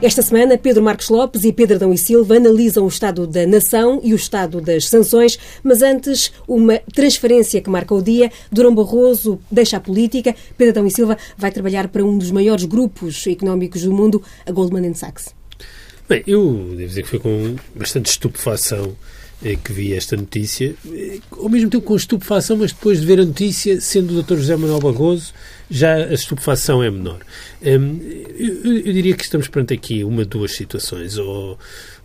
Esta semana, Pedro Marcos Lopes e Pedro Adão e Silva analisam o estado da nação e o estado das sanções, mas antes, uma transferência que marca o dia. Durão Barroso deixa a política. Pedro Adão e Silva vai trabalhar para um dos maiores grupos económicos do mundo, a Goldman Sachs. Bem, eu devo dizer que foi com bastante estupefação eh, que vi esta notícia, eh, ao mesmo tempo com estupefação, mas depois de ver a notícia, sendo o Dr. José Manuel Barroso, já a estupefação é menor. Hum, eu, eu, diria que estamos perante aqui uma duas situações. Ou,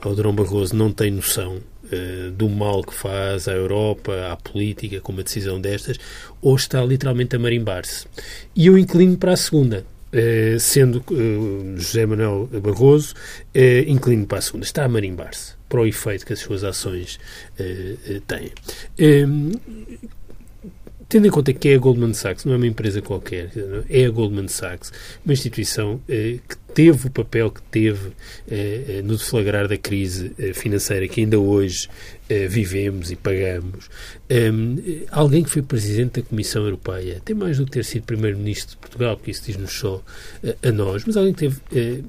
o Dr. Barroso não tem noção uh, do mal que faz à Europa, à política, com uma decisão destas, ou está literalmente a marimbar-se. E eu inclino para a segunda. Uh, sendo uh, José Manuel Barroso, inclino para a segunda. Está a marimbar-se para o efeito que as suas ações têm. Tendo em conta que é a Goldman Sachs, não é uma empresa qualquer, é a Goldman Sachs, uma instituição eh, que teve o papel que teve eh, eh no deflagrar da crise eh, financeira que ainda hoje eh, vivemos e pagamos. Um, alguém que foi presidente da Comissão Europeia, tem mais do que ter sido primeiro-ministro de Portugal, porque isso diz-nos só eh, a nós, mas alguém que teve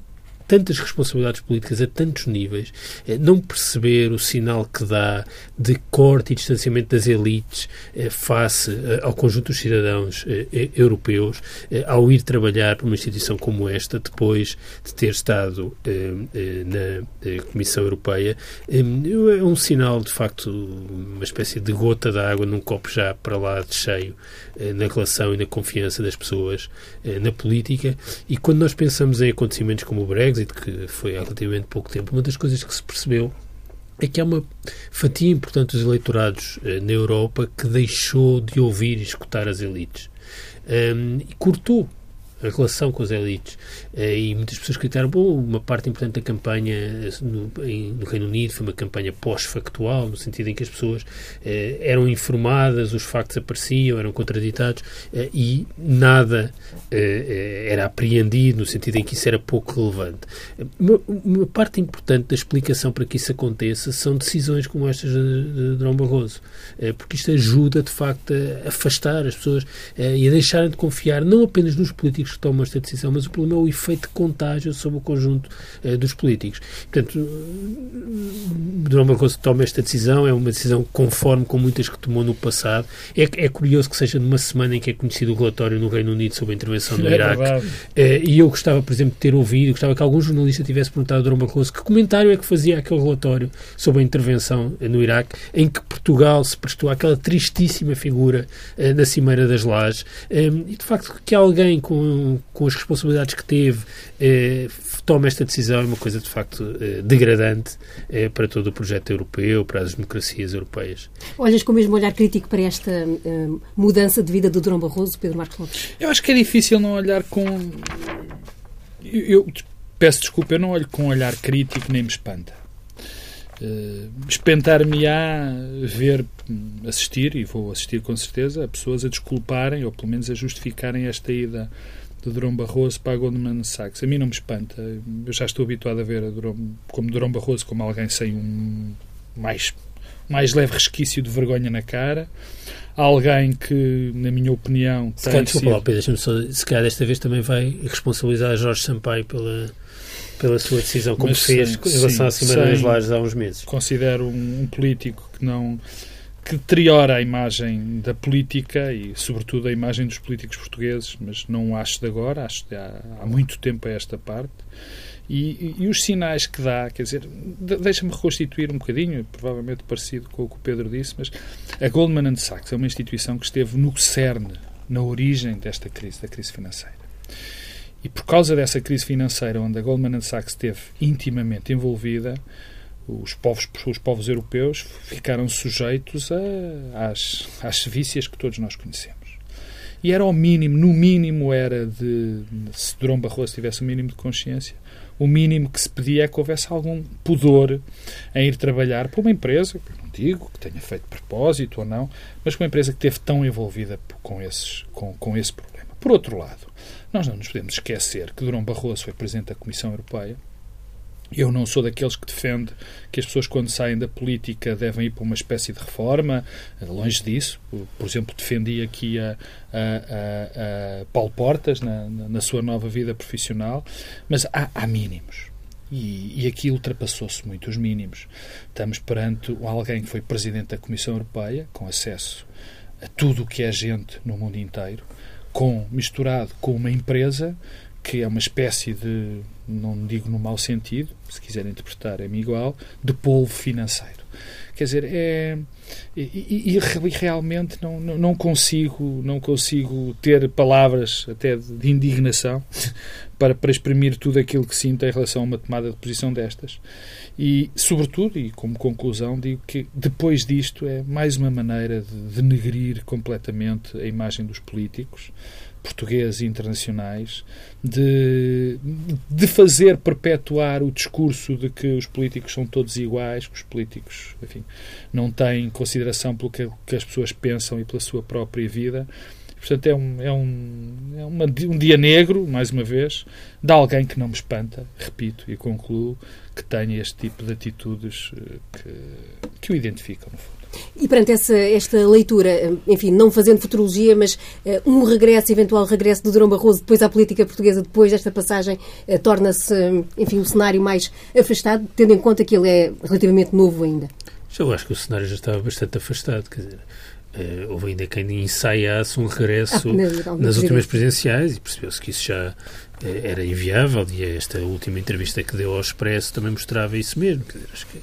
tantas responsabilidades políticas a tantos níveis, eh, não perceber o sinal que dá de corte e distanciamento das elites eh, face eh, ao conjunto dos cidadãos europeus ao ir trabalhar para uma instituição como esta, depois de ter estado na Comissão Europeia, é um sinal, de facto, uma espécie de gota de água num copo já para lá de cheio na relação e na confiança das pessoas na política. E quando nós pensamos em acontecimentos como o Brexit, Brexit, que foi há relativamente pouco tempo, uma das coisas que se percebeu é que há uma fatia importante dos eleitorados eh, na Europa que deixou de ouvir e escutar as elites um, e cortou a relação com as elites. Eh, e muitas pessoas criticaram, bom, uma parte importante da campanha eh, no, no Reino Unido foi uma campanha pós-factual, no sentido em que as pessoas eh, eram informadas, os factos apareciam, eram contraditados e nada era apreendido, no sentido em que isso era pouco relevante. Uma, uma, parte importante da explicação para que isso aconteça são decisões como estas de, Dom Barroso, porque isto ajuda, de facto, a afastar as pessoas e a deixarem de confiar não apenas nos políticos que tomam esta decisão, mas o problema é o efeito de contágio sobre o conjunto uh, dos políticos. Portanto, Durão Barroso toma esta decisão, é uma decisão conforme com muitas que tomou no passado. É, é curioso que seja numa semana em que é conhecido o relatório no Reino Unido sobre a intervenção no é Iraque. Uh, e eu gostava, por exemplo, de ter ouvido, gostava que algum jornalista tivesse perguntado a Durão Barroso que comentário é que fazia aquele relatório sobre a intervenção no Iraque, em que Portugal se prestou àquela tristíssima figura na Cimeira das Lajes. Um, e, de facto, que alguém com com, as responsabilidades que teve, eh, toma esta decisão é uma coisa de facto eh, degradante eh, para todo o projeto europeu, para as democracias europeias. Olhas com o mesmo olhar crítico para esta eh, mudança de vida do Durão Barroso, Pedro Marcos Lopes? Eu acho que é difícil não olhar com. Eu, eu peço desculpa, eu não olho com um olhar crítico nem me espanta. Uh, espantar-me-á ver, assistir, e vou assistir com certeza, a pessoas a desculparem, ou pelo menos a justificarem esta ida de Durão Barroso para a Goldman Sachs. A mim não me espanta. Eu já estou habituado a ver a Durão, como Durão Barroso como alguém sem um mais, mais leve resquício de vergonha na cara. Alguém que, na minha opinião, se tem sido... Pedro, só, se calhar desta vez também vai responsabilizar Jorge Sampaio pela, pela sua decisão, como Mas, fez sim, em relação à Cimeira das Lajes há uns meses. Considero um, um político que não que deteriora a imagem da política e, sobretudo, a imagem dos políticos portugueses, mas não acho de agora, acho de há, há muito tempo a esta parte. E, e, e, os sinais que dá, quer dizer, deixa-me reconstituir um bocadinho, provavelmente parecido com o que o Pedro disse, mas a Goldman Sachs é uma instituição que esteve no cerne, na origem desta crise, da crise financeira. E por causa dessa crise financeira, onde a Goldman Sachs esteve intimamente envolvida, os povos, os povos europeus ficaram sujeitos a, às, às sevícias que todos nós conhecemos. E era ao mínimo, no mínimo era de, se Durão Barroso tivesse o mínimo de consciência, o mínimo que se pedia é que houvesse algum pudor em ir trabalhar para uma empresa, que não digo que tenha feito propósito ou não, mas uma empresa que esteve tão envolvida com, esses, com, com esse problema. Por outro lado, nós não nos podemos esquecer que Durão Barroso foi Presidente da Comissão Europeia eu não sou daqueles que defende que as pessoas, quando saem da política, devem ir para uma espécie de reforma. Longe disso. Por exemplo, defendi aqui a, a, a, a Paulo Portas na, na, sua nova vida profissional. Mas há, há mínimos. E, e aqui ultrapassou-se muito os mínimos. Estamos perante alguém que foi presidente da Comissão Europeia, com acesso a tudo o que é gente no mundo inteiro, com misturado com uma empresa que é uma espécie de, não digo no mau sentido, se quiser interpretar é-me igual, de polvo financeiro. Quer dizer, é, e, e, e realmente não, não, consigo não consigo ter palavras até de indignação para, para exprimir tudo aquilo que sinto em relação a uma tomada de posição destas. E, sobretudo, e como conclusão, digo que depois disto é mais uma maneira de denegrir completamente a imagem dos políticos, portugueses e internacionais de, de fazer perpetuar o discurso de que os políticos são todos iguais, que os políticos, enfim, não têm consideração pelo que, que as pessoas pensam e pela sua própria vida. Portanto, é um, é, um, é uma, um dia negro, mais uma vez, de alguém que não me espanta, repito e concluo, que tenha este tipo de atitudes eh, que, que o identificam, no fundo. E perante essa, esta leitura, enfim, não fazendo futurologia, mas uh, um regresso, eventual regresso de Durão Barroso depois à política portuguesa, depois desta passagem, uh, torna-se, enfim, um cenário mais afastado, tendo em conta que ele é relativamente novo ainda? Eu acho que o cenário já estava bastante afastado, quer dizer, uh, houve ainda quem ensaiasse um regresso ah, nas últimas presidenciais e percebeu-se que isso já era inviável e esta última entrevista que deu ao Expresso também mostrava isso mesmo, quer dizer, acho que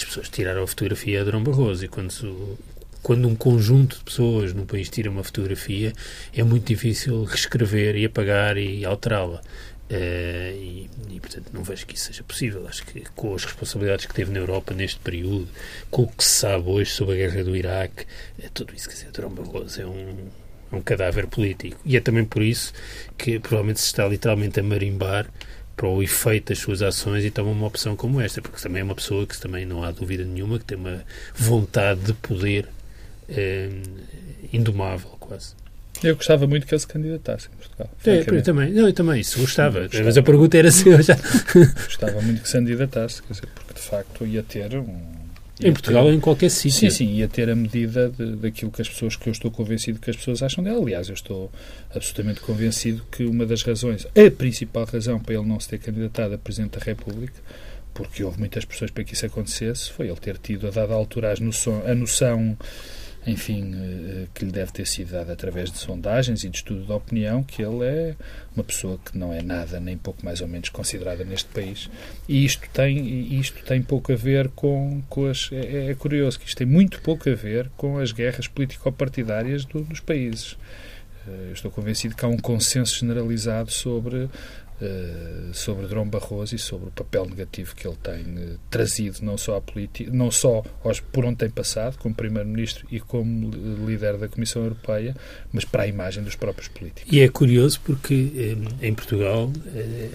as pessoas tiraram a fotografia a Durão Barroso e quando, quando um conjunto de pessoas num país tira uma fotografia é muito difícil reescrever e apagar e alterá-la. Uh, e, e, portanto, não vejo que isso seja possível. Acho que com as responsabilidades que teve na Europa neste período, com o que se sabe hoje sobre a guerra do Iraque, é tudo isso, quer dizer, Durão Barroso é um, um cadáver político. E é também por isso que provavelmente se está literalmente a marimbar para o efeito das suas ações e toma uma opção como esta, porque também é uma pessoa que também não há dúvida nenhuma que tem uma vontade de poder eh, indomável, quase. Eu gostava muito que ele se candidatasse em Portugal. É, eu também, não, eu também, isso gostava. gostava. Mas a pergunta era se eu já. gostava muito que se candidatasse, quer dizer, porque de facto ia ter um em Portugal ou em qualquer sítio. Sim, sim, ia ter a medida de, daquilo que as pessoas, que eu estou convencido que as pessoas acham dela. Aliás, eu estou absolutamente convencido que uma das razões, a principal razão para ele não se ter candidatado a Presidente da República, porque houve muitas pessoas para que isso acontecesse, foi ele ter tido, a dada altura, a noção enfim, eh, que lhe deve ter sido dada através de sondagens e de estudo de opinião, que ele é uma pessoa que não é nada, nem pouco mais ou menos considerada neste país. E isto tem, isto tem pouco a ver com, com as. É, é curioso que isto tem muito pouco a ver com as guerras político-partidárias do, dos países. Eh, eu estou convencido que há um consenso generalizado sobre sobre Drão Barroso e sobre o papel negativo que ele tem uh, trazido não só à política, não só aos, por onde tem passado como primeiro-ministro e como líder da Comissão Europeia, mas para a imagem dos próprios políticos. E é curioso porque eh, em Portugal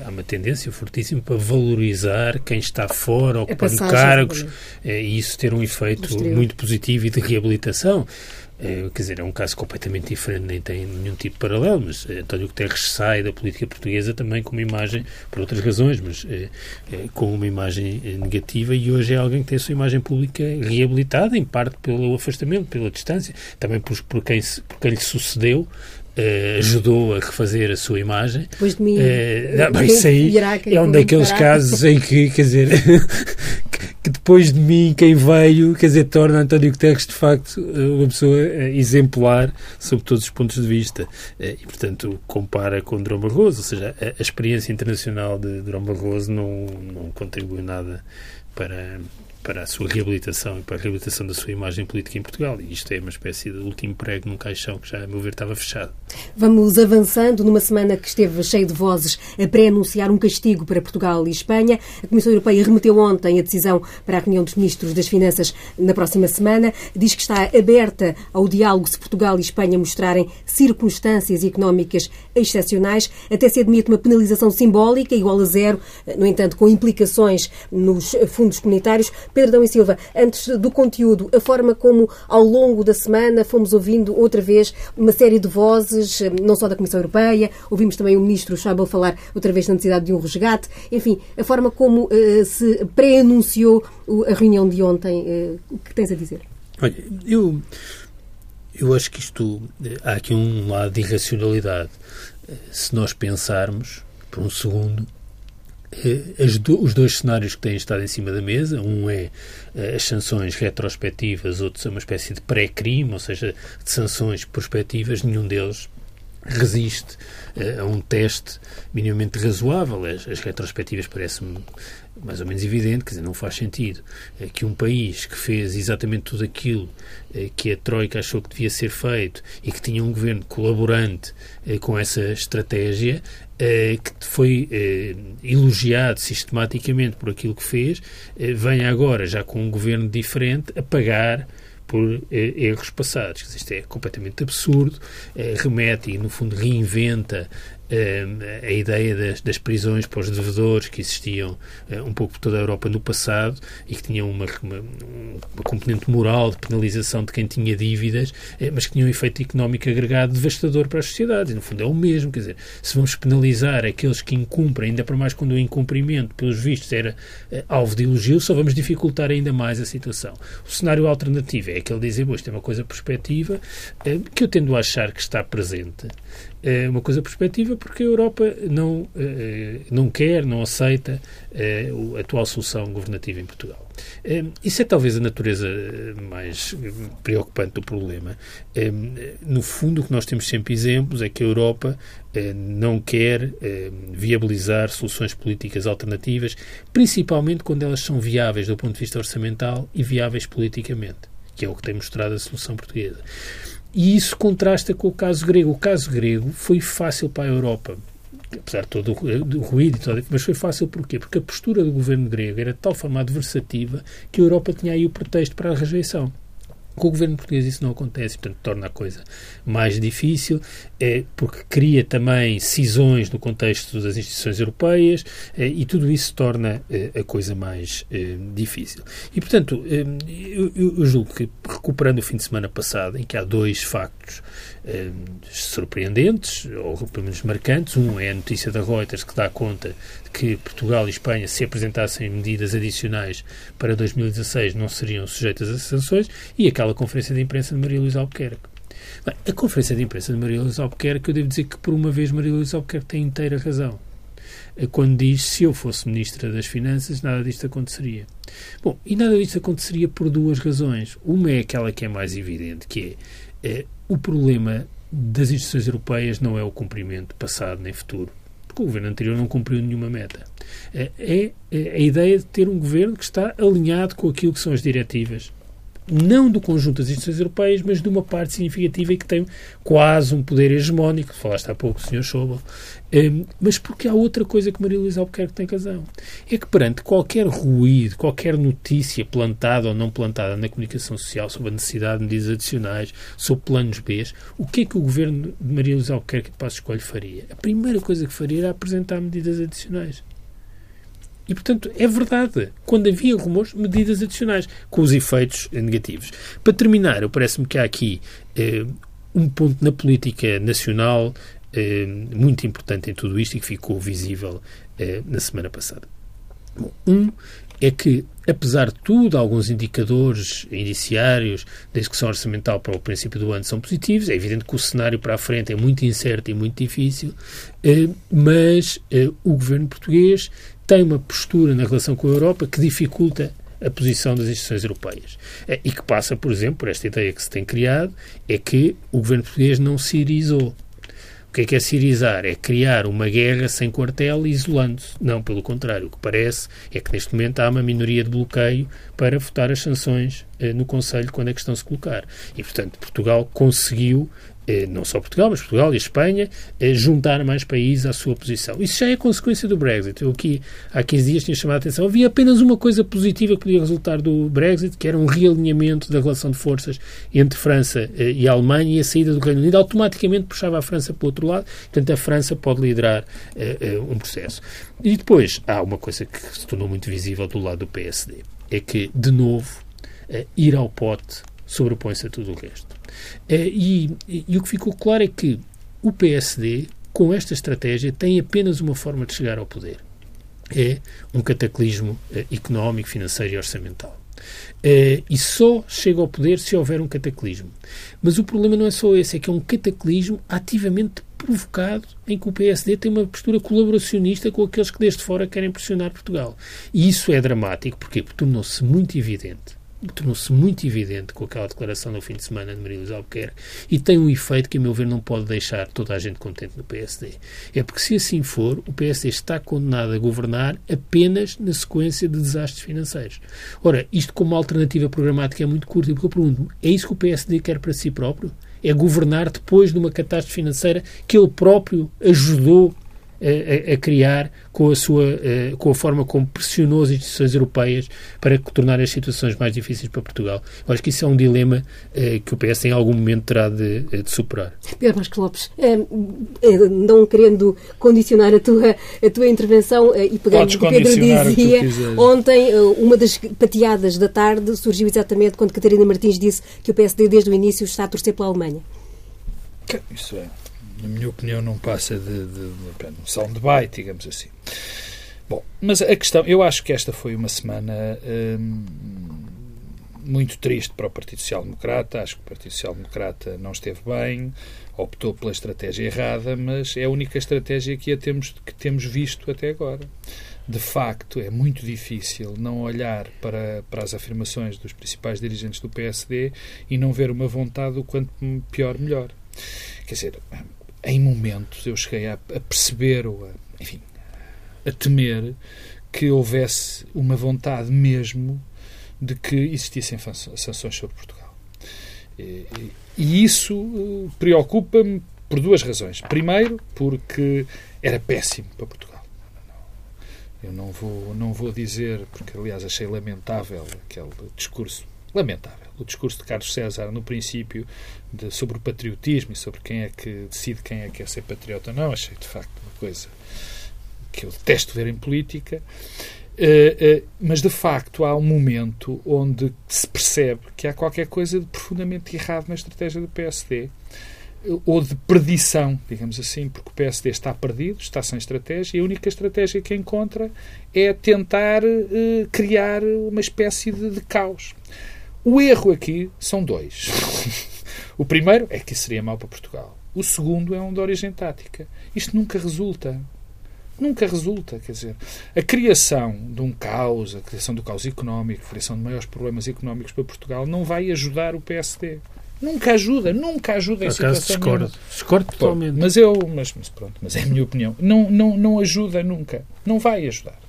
há uma tendência fortíssima para valorizar quem está fora, ocupando cargos e isso ter um efeito muito positivo e de reabilitação. É, quer dizer, é um caso completamente diferente, nem tem nenhum tipo de paralelo, mas é, António Guterres sai da política portuguesa também com uma imagem, por outras razões, mas é, é, com uma imagem negativa e hoje é alguém que tem a sua imagem pública reabilitada, em parte pelo afastamento, pela distância, também por, por, quem, por quem lhe sucedeu, Uh, ajudou a refazer a sua imagem. Depois de mim. Uh, não, isso aí é um daqueles casos em que, quer dizer, que depois de mim, quem veio, quer dizer, torna António Guterres de facto uma pessoa eh, exemplar sob todos os pontos de vista. E, portanto, compara com Durão Barroso, ou seja, a, a experiência internacional de Durão Barroso não, não contribui nada para, para a sua reabilitação e para a reabilitação da sua imagem política em Portugal. E isto é uma espécie de último prego num caixão que já, a meu ver, estava fechado. Vamos avançando numa semana que esteve cheia de vozes a pré-anunciar um castigo para Portugal e Espanha. A Comissão Europeia remeteu ontem a decisão para a reunião dos ministros das Finanças na próxima semana. Diz que está aberta ao diálogo se Portugal e Espanha mostrarem circunstâncias económicas excepcionais. Até se admite uma penalização simbólica igual a zero, no entanto, com implicações nos fundos comunitários. Pedro Dão e Silva, antes do conteúdo, a forma como ao longo da semana fomos ouvindo outra vez uma série de vozes, não só da Comissão Europeia, ouvimos também o Ministro Schäuble falar outra vez na necessidade de um resgate, enfim, a forma como uh, se pré-anunciou a reunião de ontem, uh, o que tens a dizer? Olha, eu, eu acho que isto, há aqui um lado de irracionalidade. Se nós pensarmos, por um segundo, do, os dois cenários que têm estado em cima da mesa. Um é as sanções retrospectivas, outro é uma espécie de pré-crime, ou seja, de sanções prospectivas. Nenhum deles resiste uh, a um teste minimamente razoável. As, as retrospectivas parecem-me mais ou menos evidente, quer dizer, não faz sentido uh, que um país que fez exatamente tudo aquilo uh, que a Troika achou que devia ser feito e que tinha um governo colaborante com essa estratégia, que foi elogiado sistematicamente por aquilo que fez, venha agora, já com um governo diferente, a pagar por eh, erros passados. Isto é completamente absurdo, eh, remete e, no fundo, reinventa a ideia das, das, prisões para os devedores que existiam eh, um pouco por toda a Europa no passado e que tinham uma, uma, uma, componente moral de penalização de quem tinha dívidas, eh, mas que tinham um efeito económico agregado devastador para as sociedades. E, no fundo, é o mesmo. Quer dizer, se vamos penalizar aqueles que incumprem, ainda para mais quando o incumprimento, pelos vistos, era eh, alvo de elogio, só vamos dificultar ainda mais a situação. O cenário alternativo é aquele de dizer, isto é uma coisa perspectiva, que eu tendo a achar que está presente é uma coisa perspectiva porque a Europa não, eh, não quer, não aceita eh, a atual solução governativa em Portugal. Eh, isso é talvez a natureza mais preocupante do problema. No fundo, o que nós temos sempre exemplos é que a Europa não quer viabilizar soluções políticas alternativas, principalmente quando elas são viáveis do ponto de vista orçamental e viáveis politicamente, que é o que tem mostrado a solução portuguesa. E isso contrasta com o caso grego. O caso grego foi fácil para a Europa, apesar de todo o ruído mas foi fácil porquê? Porque a postura do governo grego era de tal forma adversativa que a Europa tinha aí o pretexto para a rejeição. Com o governo português isso não acontece, portanto torna a coisa mais difícil, é, porque cria também cisões no contexto das instituições europeias é, e tudo isso torna é, a coisa mais é, difícil. E, portanto, eu, eu, julgo que, recuperando o fim de semana passado, em que há dois factos é, surpreendentes, ou pelo menos marcantes, um é a notícia da Reuters que dá conta que Portugal e Espanha, se apresentassem medidas adicionais para 2016, não seriam sujeitas a sanções, e aquela conferência de imprensa de Maria Luísa Albuquerque. Bem, a conferência de imprensa de Maria Luísa Albuquerque, eu devo dizer que, por uma vez, Maria Luísa Albuquerque tem inteira razão quando diz se eu fosse Ministra das Finanças, nada disto aconteceria. Bom, e nada disto aconteceria por duas razões. Uma é aquela que é mais evidente, que é, é o problema das instituições europeias não é o cumprimento passado nem futuro porque o governo anterior não cumpriu nenhuma meta. É, é, é a ideia de ter um governo que está alinhado com aquilo que são as diretivas não do conjunto das instituições europeias, mas de uma parte significativa e que tem quase um poder hegemónico, falaste há pouco, Sr. Schobel, um, mas porque há outra coisa que Maria Luísa Albuquerque tem razão. É que perante qualquer ruído, qualquer notícia plantada ou não plantada na comunicação social sobre a necessidade de medidas adicionais, sobre planos B, o que é que o governo de Maria Luísa Albuquerque de Passos Coelho faria? A primeira coisa que faria era apresentar medidas adicionais. E, portanto, é verdade. Quando havia rumores, medidas adicionais, com os efeitos negativos. Para terminar, eu parece-me que há aqui eh, um ponto na política nacional eh, muito importante em tudo isto e que ficou visível eh, na semana passada. Um é que, apesar de tudo, alguns indicadores indiciários da execução orçamental para o princípio do ano são positivos. É evidente que o cenário para a frente é muito incerto e muito difícil, eh, mas eh, o governo português tem uma postura na relação com a Europa que dificulta a posição das instituições europeias. Eh, e que passa, por exemplo, por esta ideia que se tem criado, é que o governo português não se irizou. Que é que é sirizar? É criar uma guerra sem quartel isolando-se. Não, pelo contrário. O que parece é que neste momento há uma minoria de bloqueio para votar as sanções eh, no Conselho quando a questão se colocar. E, portanto, Portugal conseguiu não só Portugal, mas Portugal e Espanha, eh, juntar mais países à sua posição. Isso já é consequência do Brexit. Eu aqui, há 15 dias, tinha chamado a atenção. Havia apenas uma coisa positiva que podia resultar do Brexit, que era um realinhamento da relação de forças entre França eh, e Alemanha e a saída do Reino Unido automaticamente puxava a França para o outro lado. Portanto, a França pode liderar um processo. E depois, há uma coisa que se tornou muito visível do lado do PSD. É que, de novo, ir ao pote sobrepõe-se a tudo o resto. Eh, e, e o que ficou claro é que o PSD, com esta estratégia, tem apenas uma forma de chegar ao poder. É um cataclismo eh, económico, financeiro e orçamental. Uh, e só chega ao poder se houver um cataclismo. Mas o problema não é só esse, é que é um cataclismo ativamente provocado em que o PSD tem uma postura colaboracionista com aqueles que desde fora querem pressionar Portugal. E isso é dramático, porquê? Porque tornou-se muito evidente tornou-se muito evidente com aquela declaração no fim de semana de Maria Luísa Albuquerque e tem um efeito que, a meu ver, não pode deixar toda a gente contente no PSD. É porque, se assim for, o PSD está condenado a governar apenas na sequência de desastres financeiros. Ora, isto como alternativa programática é muito curto, e porque eu pergunto é isso que o PSD quer para si próprio? É governar depois de uma catástrofe financeira que ele próprio ajudou a, a, criar com a sua com a forma como pressionou as instituições europeias para tornar as situações mais difíceis para Portugal. Eu acho que isso é um dilema eh, que o PS em algum momento terá de, de superar. Pedro Vasco Lopes, eh, eh, não querendo condicionar a tua, a tua intervenção e pegando o que Pedro dizia, ontem uma das pateadas da tarde surgiu exatamente quando Catarina Martins disse que o PSD desde o início está a torcer pela Alemanha. Isso é na minha opinião, não passa de, de, de, um soundbite, digamos assim. Bom, mas a questão, eu acho que esta foi uma semana hum, muito triste para o Partido Social Democrata. Acho que o Partido Social Democrata não esteve bem, optou pela estratégia errada, mas é a única estratégia que, a temos, que temos visto até agora. De facto, é muito difícil não olhar para, para as afirmações dos principais dirigentes do PSD e não ver uma vontade o quanto pior, melhor. Quer dizer, em momentos eu cheguei a, a perceber ou a, enfim, a temer que houvesse uma vontade mesmo de que existissem sanções sobre Portugal. E, e isso uh, preocupa-me por duas razões. Primeiro, porque era péssimo para Portugal. Eu não vou, não vou dizer, porque aliás achei lamentável aquele discurso lamentável. O discurso de Carlos César, no princípio, de, sobre o patriotismo e sobre quem é que decide quem é que é ser patriota ou não, achei de facto uma coisa que eu detesto ver em política. Uh, uh, mas de facto há um momento onde se percebe que há qualquer coisa de profundamente errado na estratégia do PSD ou de perdição, digamos assim, porque o PSD está perdido, está sem estratégia, e a única estratégia que encontra é tentar criar uma espécie de, de caos. O erro aqui são dois. o primeiro é que isso seria mau para Portugal. O segundo é um de origem tática. Isto nunca resulta. Nunca resulta, quer dizer, a criação de um caos, a criação do caos económico, a criação de maiores problemas económicos para Portugal não vai ajudar o PSD. Nunca ajuda, nunca ajuda em situação discordo, discordo totalmente. Mas eu, mas, mas pronto, mas é a minha opinião. Não, não, não ajuda nunca. Não vai ajudar.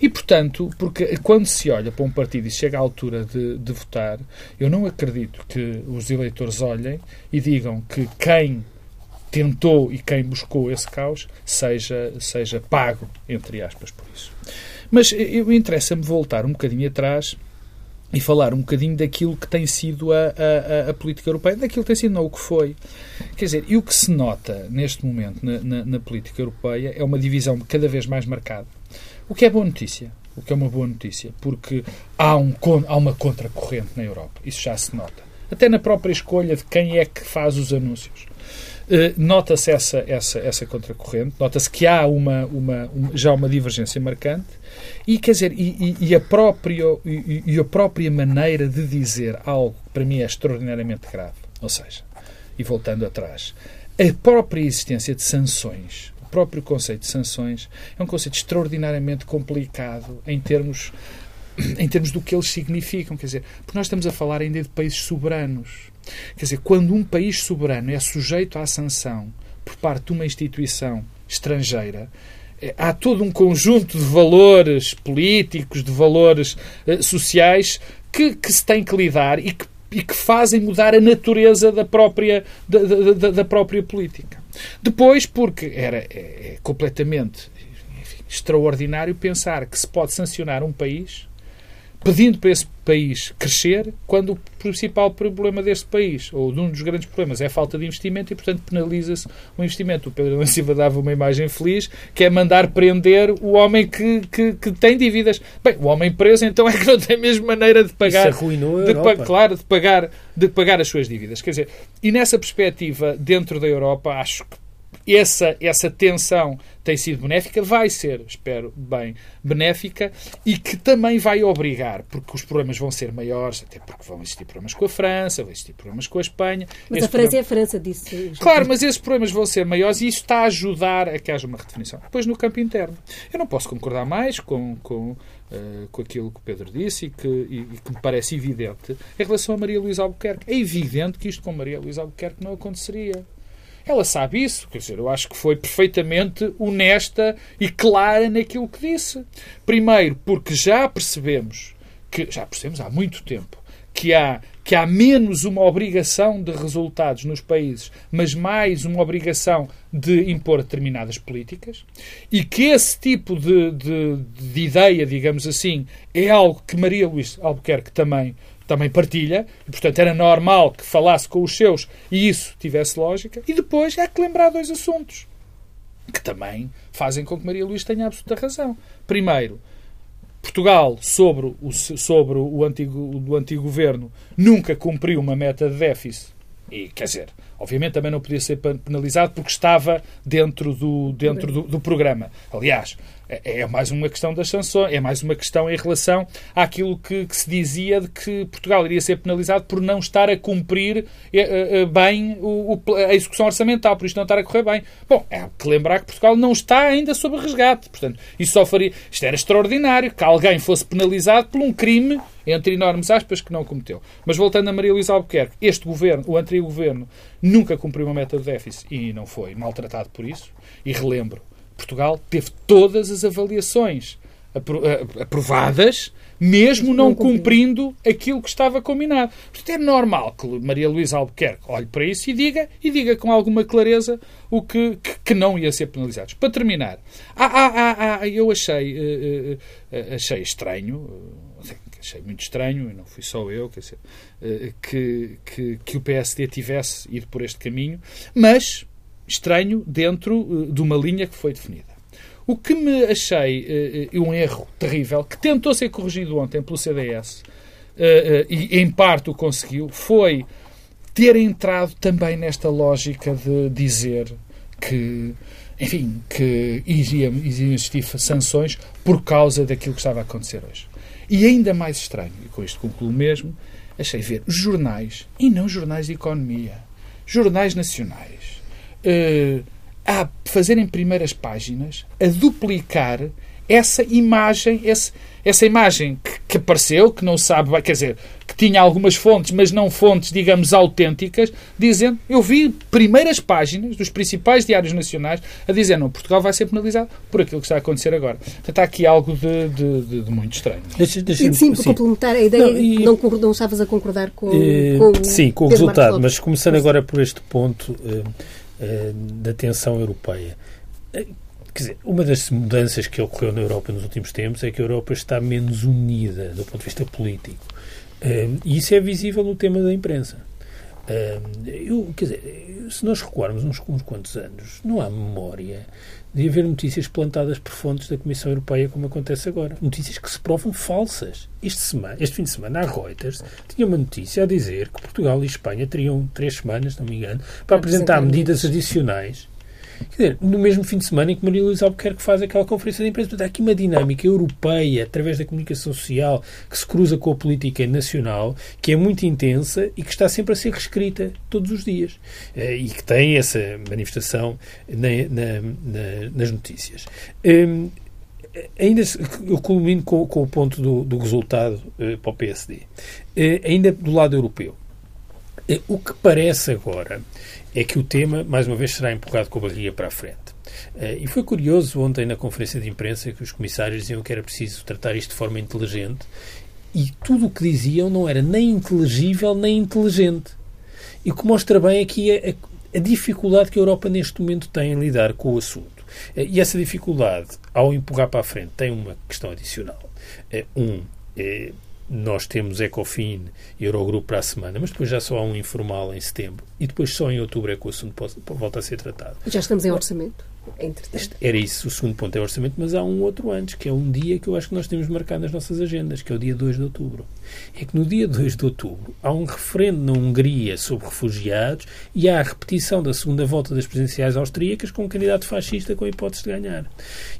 E, portanto, porque quando se olha para um partido e chega à altura de, de votar, eu não acredito que os eleitores olhem e digam que quem tentou e quem buscou esse caos seja, seja pago, entre aspas, por isso. Mas interessa-me voltar um bocadinho atrás e falar um bocadinho daquilo que tem sido a, a, a, política europeia, daquilo que tem sido, não o que foi. Quer dizer, e o que se nota neste momento na, na, na política europeia é uma divisão cada vez mais marcada o que é boa notícia. O que é uma boa notícia, porque há, um, há uma contracorrente na Europa. Isso já se nota. Até na própria escolha de quem é que faz os anúncios. Uh, nota-se essa, essa, essa contracorrente, nota-se que há uma, uma, uma, já uma divergência marcante e, quer dizer, e, e, e a própria, e, e, a própria maneira de dizer algo que para mim é extraordinariamente grave. Ou seja, e voltando atrás, a própria existência de sanções próprio conceito de sanções é um conceito extraordinariamente complicado em termos em termos do que eles significam, quer dizer, porque nós estamos a falar ainda de países soberanos. Quer dizer, quando um país soberano é sujeito à sanção por parte de uma instituição estrangeira, é, há todo um conjunto de valores políticos, de valores uh, sociais que, que se tem que lidar e que, e que fazem mudar a natureza da própria, da, da, da própria política. Depois, porque era é, é completamente enfim, extraordinário pensar que se pode sancionar um país pedindo para esse país crescer, quando o principal problema deste país, ou de um dos grandes problemas, é a falta de investimento e, portanto, penaliza-se o investimento. O Pedro Silva dava uma imagem feliz, que é mandar prender o homem que, que, que, tem dívidas. Bem, o homem preso, então, é que não tem a mesma maneira de pagar... Isso arruinou de, Claro, de pagar, de pagar as suas dívidas. Quer dizer, e nessa perspectiva, dentro da Europa, acho que essa, essa tensão tem sido benéfica, vai ser, espero bem, benéfica e que também vai obrigar, porque os problemas vão ser maiores, até porque vão existir problemas com a França, vão existir problemas com a Espanha. Mas Esse a França problema... é a França, disse. Claro, mas esses problemas vão ser maiores e isso está a ajudar a que haja uma redefinição. Depois, no campo interno, eu não posso concordar mais com, com, uh, com aquilo que o Pedro disse e que, e, e que me parece evidente em relação a Maria Luísa Albuquerque. É evidente que isto com Maria Luísa Albuquerque não aconteceria. Ela sabe isso, quer dizer, eu acho que foi perfeitamente honesta e clara naquilo que disse. Primeiro, porque já percebemos, que já percebemos há muito tempo, que há, que há menos uma obrigação de resultados nos países, mas mais uma obrigação de impor determinadas políticas, e que esse tipo de, de, de ideia, digamos assim, é algo que Maria Luís Albuquerque também também partilha, e portanto era normal que falasse com os seus e isso tivesse lógica. E depois é que lembrar dois assuntos que também fazem com que Maria Luís tenha absoluta razão. Primeiro, Portugal, sobre o, sobre o, antigo, o antigo governo, nunca cumpriu uma meta de déficit. E, quer dizer, obviamente também não podia ser penalizado porque estava dentro do, dentro do, do programa. Aliás, é, é mais uma questão das sanções, é mais uma questão em relação àquilo que, que, se dizia de que Portugal iria ser penalizado por não estar a cumprir eh, eh, bem o, a execução orçamental, por isto não estar a correr bem. Bom, é que lembrar que Portugal não está ainda sob resgate. Portanto, isso só faria. Isto era extraordinário que alguém fosse penalizado por um crime, entre enormes aspas, que não cometeu. Mas voltando a Maria Luísa Albuquerque, este governo, o anterior governo, nunca cumpriu uma meta de déficit e não foi maltratado por isso. E relembro, Portugal teve todas as avaliações aprovadas, mesmo não cumprindo aquilo que estava combinado. Portanto, é normal que Maria Luísa Albuquerque olhe para isso e diga, e diga com alguma clareza o que, que, que não ia ser penalizados. Para terminar, ah, ah, ah, eu achei, uh, uh, achei estranho, uh, achei muito estranho, e não fui só eu, quer dizer, que, que, que o PSD tivesse ido por este caminho, mas estranho dentro uh, de uma linha que foi definida. O que me achei uh, um erro terrível, que tentou ser corrigido ontem pelo CDS, e em parte o conseguiu, foi ter entrado também nesta lógica de dizer que, enfim, que iriam, iriam existir sanções por causa daquilo que estava a acontecer hoje. E ainda mais estranho, e com isto concluo mesmo, achei ver jornais, e não jornais de economia, jornais nacionais, uh, a fazerem primeiras páginas, a duplicar essa imagem, esse, essa imagem que, que, apareceu, que não sabe, quer dizer, que tinha algumas fontes, mas não fontes, digamos, autênticas, dizendo, eu vi primeiras páginas dos principais diários nacionais a dizer, não, Portugal vai ser penalizado por aquilo que está a acontecer agora. Portanto, há aqui algo de, de, de, de muito estranho. Deixa, deixa, sim, para complementar a ideia, não, e, não, não estavas a concordar com, e, com Sim, com o resultado, mas começando agora por este ponto... Eh, da tensão europeia. Eh, quer dizer, uma das mudanças que ocorreu na Europa nos últimos tempos é que a Europa está menos unida do ponto de vista político. Eh, e isso é visível no tema da imprensa. Eu, quer dizer, se nós recuarmos uns, uns quantos anos, não há memória de haver notícias plantadas por fontes da Comissão Europeia como acontece agora. Notícias que se provam falsas. Este, semana, este fim de semana, a Reuters tinha uma notícia a dizer que Portugal e Espanha teriam três semanas, não me engano, para apresentar medidas adicionais Quer dizer, no mesmo fim de semana em que Maria Luísa Albuquerque faz aquela conferência de imprensa. Portanto, há aqui uma dinâmica europeia, através da comunicação social, que se cruza com a política nacional, que é muito intensa e que está sempre a ser reescrita todos os dias. Eh, e que tem essa manifestação na, na, na, nas notícias. Um, ainda eu culmino com, com, o ponto do, do resultado uh, para o PSD. Uh, eh, ainda do lado europeu. Uh, o que parece agora é que o tema, mais uma vez, será empurrado com a barriga para a frente. Uh, e foi curioso ontem na conferência de imprensa que os comissários diziam que era preciso tratar isto de forma inteligente e tudo o que diziam não era nem inteligível nem inteligente. E o que mostra bem aqui a, a, a dificuldade que a Europa neste momento tem em lidar com o assunto. Uh, e essa dificuldade, ao empurrar para a frente, tem uma questão adicional. Um, nós temos Ecofin e Eurogrupo para a semana, mas depois já só há um informal em setembro e depois só em outubro é que o assunto pode, volta a ser tratado. Já estamos em orçamento? Era isso, o segundo ponto é o orçamento, mas há um outro antes, que é um dia que eu acho que nós temos marcado nas nossas agendas, que é o dia 2 de outubro. É que no dia 2 de outubro há um referendo na Hungria sobre refugiados e há a repetição da segunda volta das presidenciais austríacas com um candidato fascista com a hipótese de ganhar.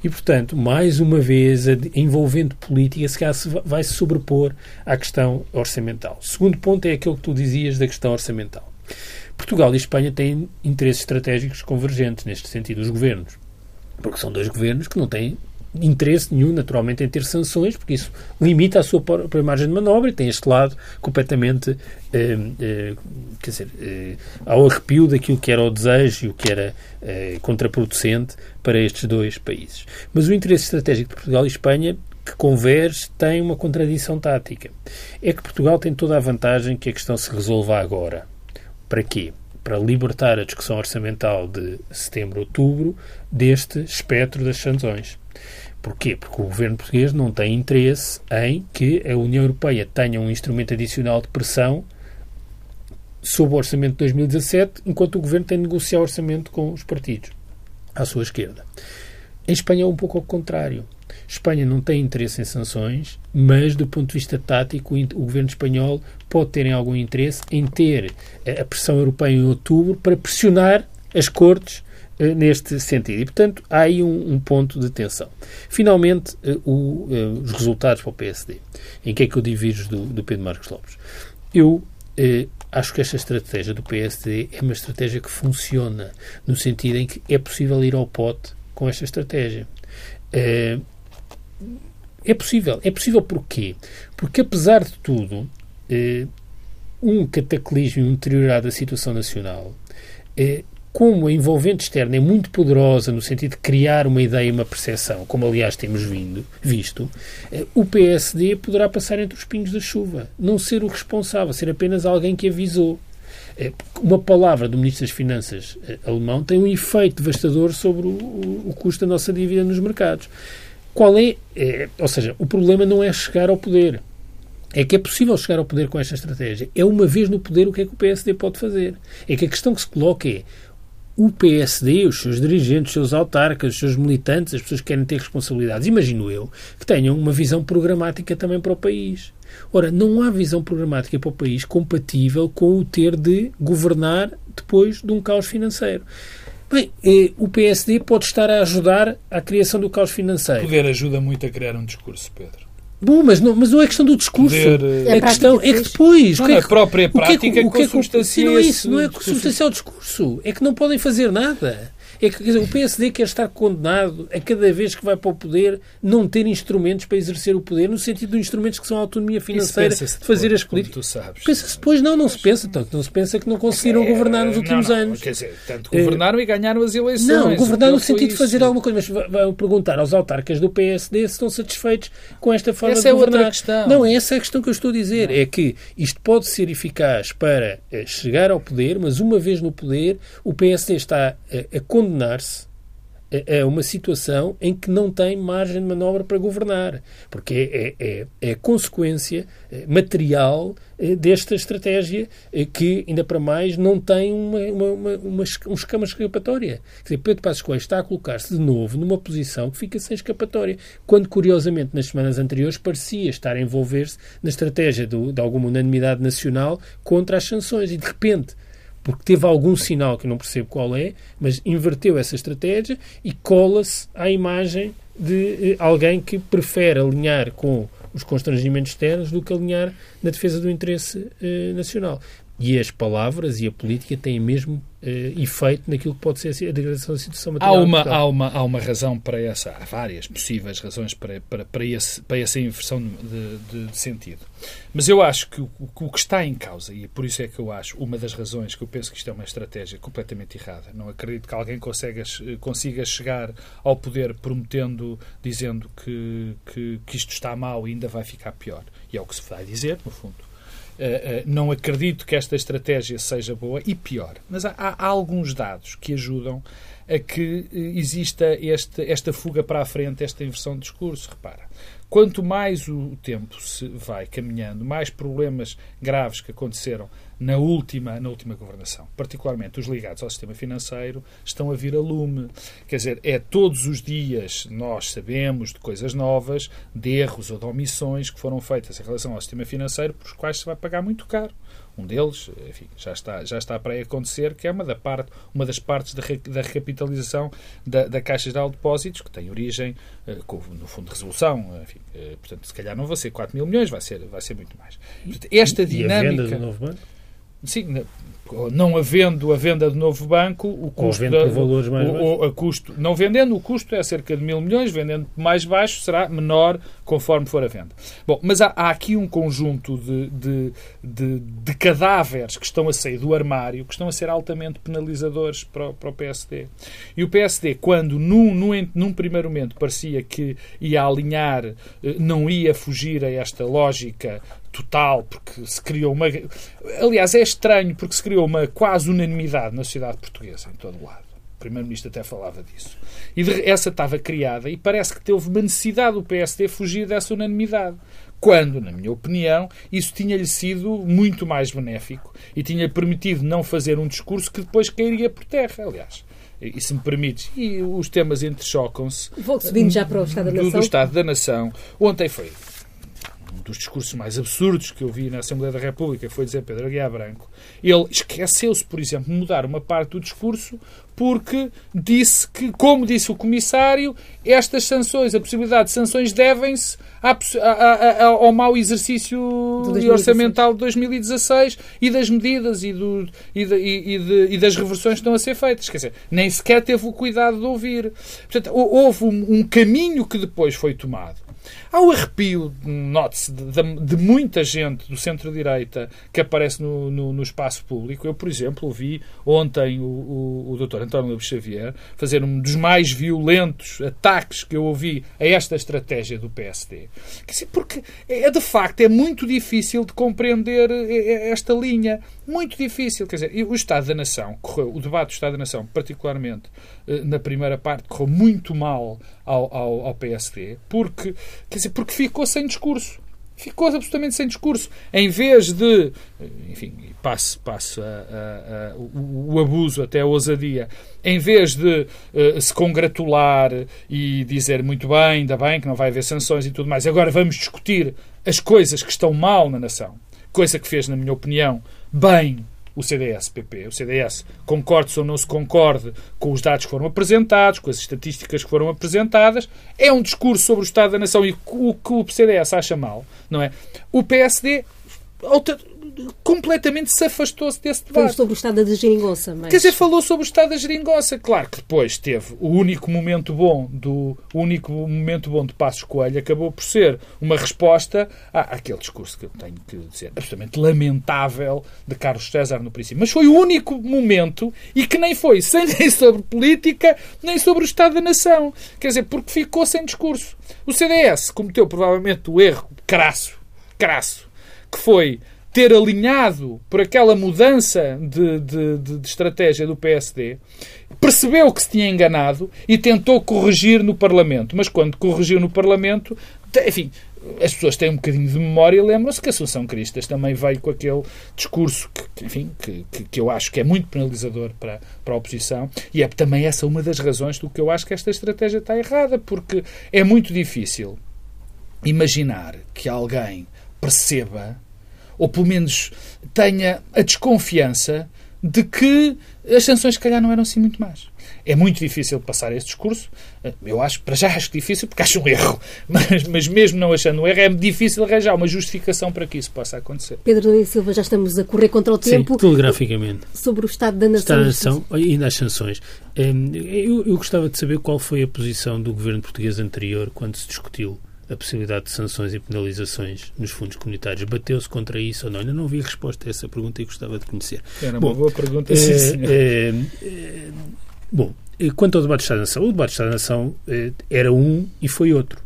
E, portanto, mais uma vez, a envolvente política se vai se sobrepor à questão orçamental. O segundo ponto é aquele que tu dizias da questão orçamental. Portugal e Espanha têm interesses estratégicos convergentes neste sentido, os governos. Porque são dois governos que não têm interesse nenhum, naturalmente, em ter sanções, porque isso limita a sua própria margem de manobra e tem este lado completamente, eh, eh, quer dizer, eh, ao arrepio daquilo que era o desejo e o que era eh, contraproducente para estes dois países. Mas o interesse estratégico de Portugal e Espanha que converge tem uma contradição tática. É que Portugal tem toda a vantagem que a questão se resolva agora. Para quê? Para libertar a discussão orçamental de setembro-outubro deste espectro das sanções. Porquê? Porque o governo português não tem interesse em que a União Europeia tenha um instrumento adicional de pressão sobre o orçamento de 2017, enquanto o governo tem de negociar o orçamento com os partidos à sua esquerda. Em Espanha é um pouco ao contrário. Espanha não tem interesse em sanções, mas do ponto de vista tático, o governo espanhol pode ter algum interesse em ter a pressão europeia em outubro para pressionar as cortes eh, neste sentido. E, portanto, há aí um, um ponto de tensão. Finalmente, eh, o, eh, os resultados para o PSD. Em que é que eu divido do, do Pedro Marcos Lopes? Eu eh, acho que esta estratégia do PSD é uma estratégia que funciona, no sentido em que é possível ir ao pote com esta estratégia. Eh, é possível. É possível porquê? Porque, apesar de tudo, eh, um cataclismo e um deteriorado da situação nacional, eh, como a envolvente externa é muito poderosa no sentido de criar uma ideia e uma percepção, como aliás temos vindo, visto, eh, o PSD poderá passar entre os pingos da chuva, não ser o responsável, ser apenas alguém que avisou. Uma palavra do Ministro das Finanças alemão tem um efeito devastador sobre o, o custo da nossa dívida nos mercados. Qual é, é, ou seja, o problema não é chegar ao poder. É que é possível chegar ao poder com esta estratégia. É uma vez no poder o que é que o PSD pode fazer. É que a questão que se coloca é o PSD, os seus dirigentes, os seus autarcas, os seus militantes, as pessoas que querem ter responsabilidades, imagino eu, que tenham uma visão programática também para o país. Ora, não há visão programática para o país compatível com o ter de governar depois de um caos financeiro. Bem, eh, o PSD pode estar a ajudar à criação do caos financeiro. O poder ajuda muito a criar um discurso, Pedro. Bom, mas não, mas não é questão do discurso. Poder, eh, a, questão é que depois. Não, é a própria prática o que é, o que é, que, não é isso, não é consubstancial o discurso. É que não podem fazer nada. É que dizer, o PSD quer estar condenado a cada vez que vai para o poder não ter instrumentos para exercer o poder, no sentido de instrumentos que são a autonomia financeira de fazer as políticas. Pensa-se depois, não, não se pensa tanto. Não se pensa que não conseguiram é, governar nos últimos não, não, anos. Quer dizer, tanto governaram é, e ganharam as eleições. Não, governar no sentido de fazer alguma coisa. Mas vão perguntar aos autarcas do PSD se estão satisfeitos com esta forma essa de governar. Essa é outra questão. Não, é essa a questão que eu estou a dizer. É que isto pode ser eficaz para eh, chegar ao poder, mas uma vez no poder, o PSD está a, a condenar-se é, uma situação em que não tem margem de manobra para governar, porque é, é, é, é consequência é, material é, desta estratégia que, ainda para mais, não tem uma, uma, uma, uma, um escama escapatória. Quer dizer, Pedro Passos Coelho está a colocar-se de novo numa posição que fica sem escapatória, quando, curiosamente, nas semanas anteriores parecia estar a envolver-se na estratégia do, de alguma unanimidade nacional contra as sanções e, de repente, porque teve algum sinal que eu não percebo qual é, mas inverteu essa estratégia e cola-se à imagem de eh, alguém que prefere alinhar com os constrangimentos externos do que alinhar na defesa do interesse eh, nacional. E as palavras e a política têm mesmo uh, efeito naquilo que pode ser a degradação da situação material. Há uma, há uma, há uma razão para essa, há várias possíveis razões para, para, para, esse, para essa inversão de, de, de sentido. Mas eu acho que o, o, que está em causa, e por isso é que eu acho, uma das razões que eu penso que isto é uma estratégia completamente errada, não acredito que alguém consiga, consiga chegar ao poder prometendo, dizendo que, que, que isto está mal e ainda vai ficar pior. E é o que se vai dizer, no fundo não acredito que esta estratégia seja boa e pior, mas há, há alguns dados que ajudam a que uh, exista este, esta fuga para a frente, esta inversão de discurso. Repara, quanto mais o tempo se vai caminhando, mais problemas graves que aconteceram na última, na última governação. Particularmente os ligados ao sistema financeiro estão a vir a lume. Quer dizer, é todos os dias nós sabemos de coisas novas, de erros ou de omissões que foram feitas em relação ao sistema financeiro, por os quais se vai pagar muito caro. Um deles, enfim, já está, já está para acontecer, que é uma, da parte, uma das partes da, da recapitalização da, da Caixa Geral de Depósitos, que tem origem uh, no Fundo de Resolução. Enfim, uh, portanto, se calhar não vão ser 4 mil milhões, vai ser, vai ser muito mais. Portanto, esta dinâmica. E a venda do novo banco? Sim, não havendo a venda do novo banco, o custo. Da, valores mais o, o, custo, não vendendo, o custo é cerca de mil milhões, vendendo mais baixo será menor conforme for a venda. Bom, mas há, há aqui um conjunto de, de, de, de, cadáveres que estão a sair do armário, que estão a ser altamente penalizadores para o, para o PSD. E o PSD, quando num, num, num primeiro momento parecia que ia alinhar, eh, não ia fugir a esta lógica total, porque se criou uma. Aliás, é estranho, porque se criou uma quase unanimidade na sociedade portuguesa, em todo o lado. O Primeiro-Ministro até falava disso. E de, essa estava criada e parece que teve uma necessidade do PSD fugir dessa unanimidade. Quando, na minha opinião, isso tinha-lhe sido muito mais benéfico e tinha permitido não fazer um discurso que depois cairia por terra, aliás e se me permites, e os temas entrechocam-se. Vou subindo já para o Estado da Nação. Do, do Estado da Nação. Ontem foi dos discursos mais absurdos que eu vi na Assembleia da República foi dizer Pedro Aguiar Branco. Ele esqueceu-se, por exemplo, de mudar uma parte do discurso porque disse que, como disse o Comissário, estas sanções, a possibilidade de sanções devem-se ao mau exercício orçamental de 2016 e das medidas e, do, e, de, e, de, e, das reversões que estão a ser feitas. Quer dizer, nem sequer teve o cuidado de ouvir. Portanto, houve um, um caminho que depois foi tomado Há o arrepio, note-se, de, de, muita gente do centro-direita que aparece no, no, no, espaço público. Eu, por exemplo, ouvi ontem o, o, o Dr. António Lopes Xavier fazer um dos mais violentos ataques que eu ouvi a esta estratégia do PSD. Porque, é, de facto, é muito difícil de compreender é, é, esta linha. Muito difícil. Quer dizer, o Estado da Nação correu, o debate do Estado da Nação, particularmente eh, na primeira parte, correu muito mal ao, ao, ao PSD, porque, quer dizer, porque ficou sem discurso. Ficou absolutamente sem discurso. Em vez de, enfim, passo, passo a, a, a, o, o, abuso até a ousadia, em vez de uh, se congratular e dizer muito bem, ainda bem que não vai haver sanções e tudo mais, agora vamos discutir as coisas que estão mal na nação, coisa que fez, na minha opinião, bem o CDS-PP. O CDS, concorde ou não se concorde com os dados que foram apresentados, com as estatísticas que foram apresentadas, é um discurso sobre o Estado da Nação e o que o CDS acha mal, não é? O PSD completamente se afastou-se desse debate. Falou sobre o estado da geringonça. Mas... Quer dizer, falou sobre o estado da geringonça. Claro que depois teve o único momento bom do o único momento bom de Passos Coelho acabou por ser uma resposta à, àquele discurso que eu tenho que dizer absolutamente lamentável de Carlos César no princípio. Mas foi o único momento e que nem foi nem sobre política nem sobre o estado da nação. Quer dizer, porque ficou sem discurso. O CDS cometeu provavelmente o erro crasso, crasso, que foi ter alinhado por aquela mudança de, de, de, estratégia do PSD, percebeu que se tinha enganado e tentou corrigir no Parlamento. Mas quando corrigiu no Parlamento, enfim, as pessoas têm um bocadinho de memória e lembram-se que a Assunção Cristas também veio com aquele discurso que, enfim, que, que, que, eu acho que é muito penalizador para, para a oposição e é também essa uma das razões do que eu acho que esta estratégia está errada, porque é muito difícil imaginar que alguém perceba ou pelo menos tenha a desconfiança de que as sanções, se calhar, não eram assim muito más. É muito difícil passar esse discurso. Eu acho, para já acho difícil, porque acho um erro. Mas, mas mesmo não achando um erro, é difícil arranjar uma justificação para que isso possa acontecer. Pedro e Silva, já estamos a correr contra o tempo. Sim, telegraficamente. Sobre o Estado da Nação. Estado da Nação, ainda as sanções. Hum, eu, eu gostava de saber qual foi a posição do governo português anterior quando se discutiu a possibilidade de sanções e penalizações nos fundos comunitários. Bateu-se contra isso ou não? Ainda não vi resposta a essa pergunta e gostava de conhecer. Era bom, uma boa pergunta, sim, é, é, Bom, quanto ao debate do Estado da Nação, o debate do Estado da Nação é, era um e foi outro.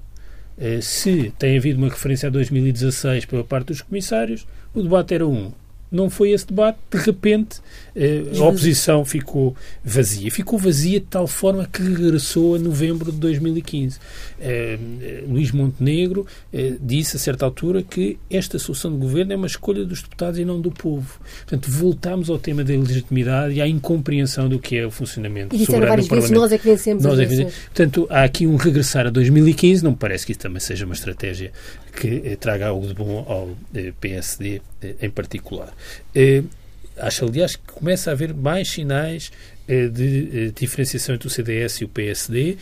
Se tem havido uma referência a 2016 pela parte dos comissários, o debate era um. Não foi esse debate, de repente a oposição ficou vazia. Ficou vazia de tal forma que regressou a novembro de 2015. Luís Montenegro disse a certa altura que esta solução de governo é uma escolha dos deputados e não do povo. Portanto, voltámos ao tema da legitimidade e à incompreensão do que é o funcionamento e soberano várias vezes, nós é que vencemos nós é que Portanto, há aqui um regressar a 2015, não me parece que isso também seja uma estratégia que eh, traga algo de bom ao eh, PSD eh, em particular. Eh, acho, aliás, que começa a haver mais sinais eh, de eh, diferenciação entre o CDS e o PSD.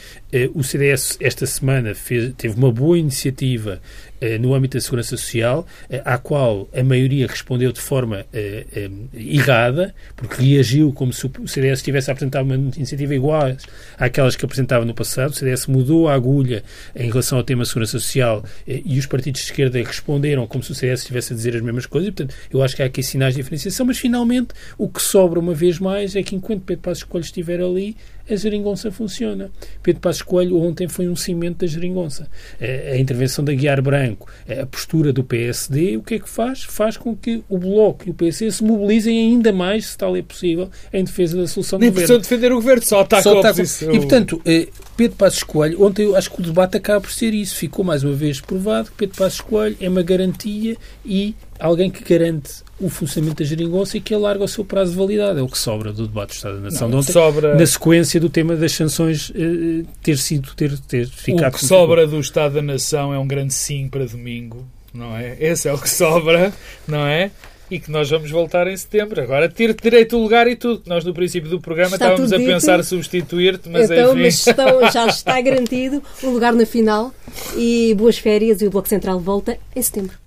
O CDS, esta semana, fez, teve uma boa iniciativa eh, no âmbito da segurança social, eh, à qual a maioria respondeu de forma eh, errada, porque reagiu como se o CDS tivesse apresentado uma iniciativa igual àquelas que apresentava no passado. O CDS mudou a agulha em relação ao tema segurança social e os partidos de esquerda responderam como se o CDS estivesse a dizer as mesmas coisas. E, portanto, eu acho que há aqui sinais de diferenciação, mas finalmente o que sobra uma vez mais é que enquanto Pedro Passos Coelho estiver ali, a geringonça funciona. Pedro Passos Coelho ontem foi um cimento da geringonça. A, intervenção da Guiar Branco, a postura do PSD, o que é que faz? Faz com que o Bloco e o PC se mobilizem ainda mais, se tal é possível, em defesa da solução Nem do governo. Nem defender o governo, só ataca só a oposição. E, portanto, eh, Pedro Passos Coelho, ontem eu acho que o debate acaba por ser isso. Ficou mais uma vez provado que Pedro Passos Coelho é uma garantia e alguém que garante o funcionamento da geringonça e que alarga o seu prazo de validade. É o que sobra do debate do Estado da Nação não, de ontem, sobra... na sequência do tema das sanções eh, ter sido, ter, ter ficado... O que sobra do Estado da Nação é um grande sim para domingo, não é? Esse é o que sobra, não é? e que nós vamos voltar em setembro. Agora, ter direito ao lugar e tudo. Nós, no princípio do programa, está estávamos a pensar substituir-te, mas então, enfim. Mas estão, já está garantido o lugar na final e boas férias e o Bloco Central volta em setembro.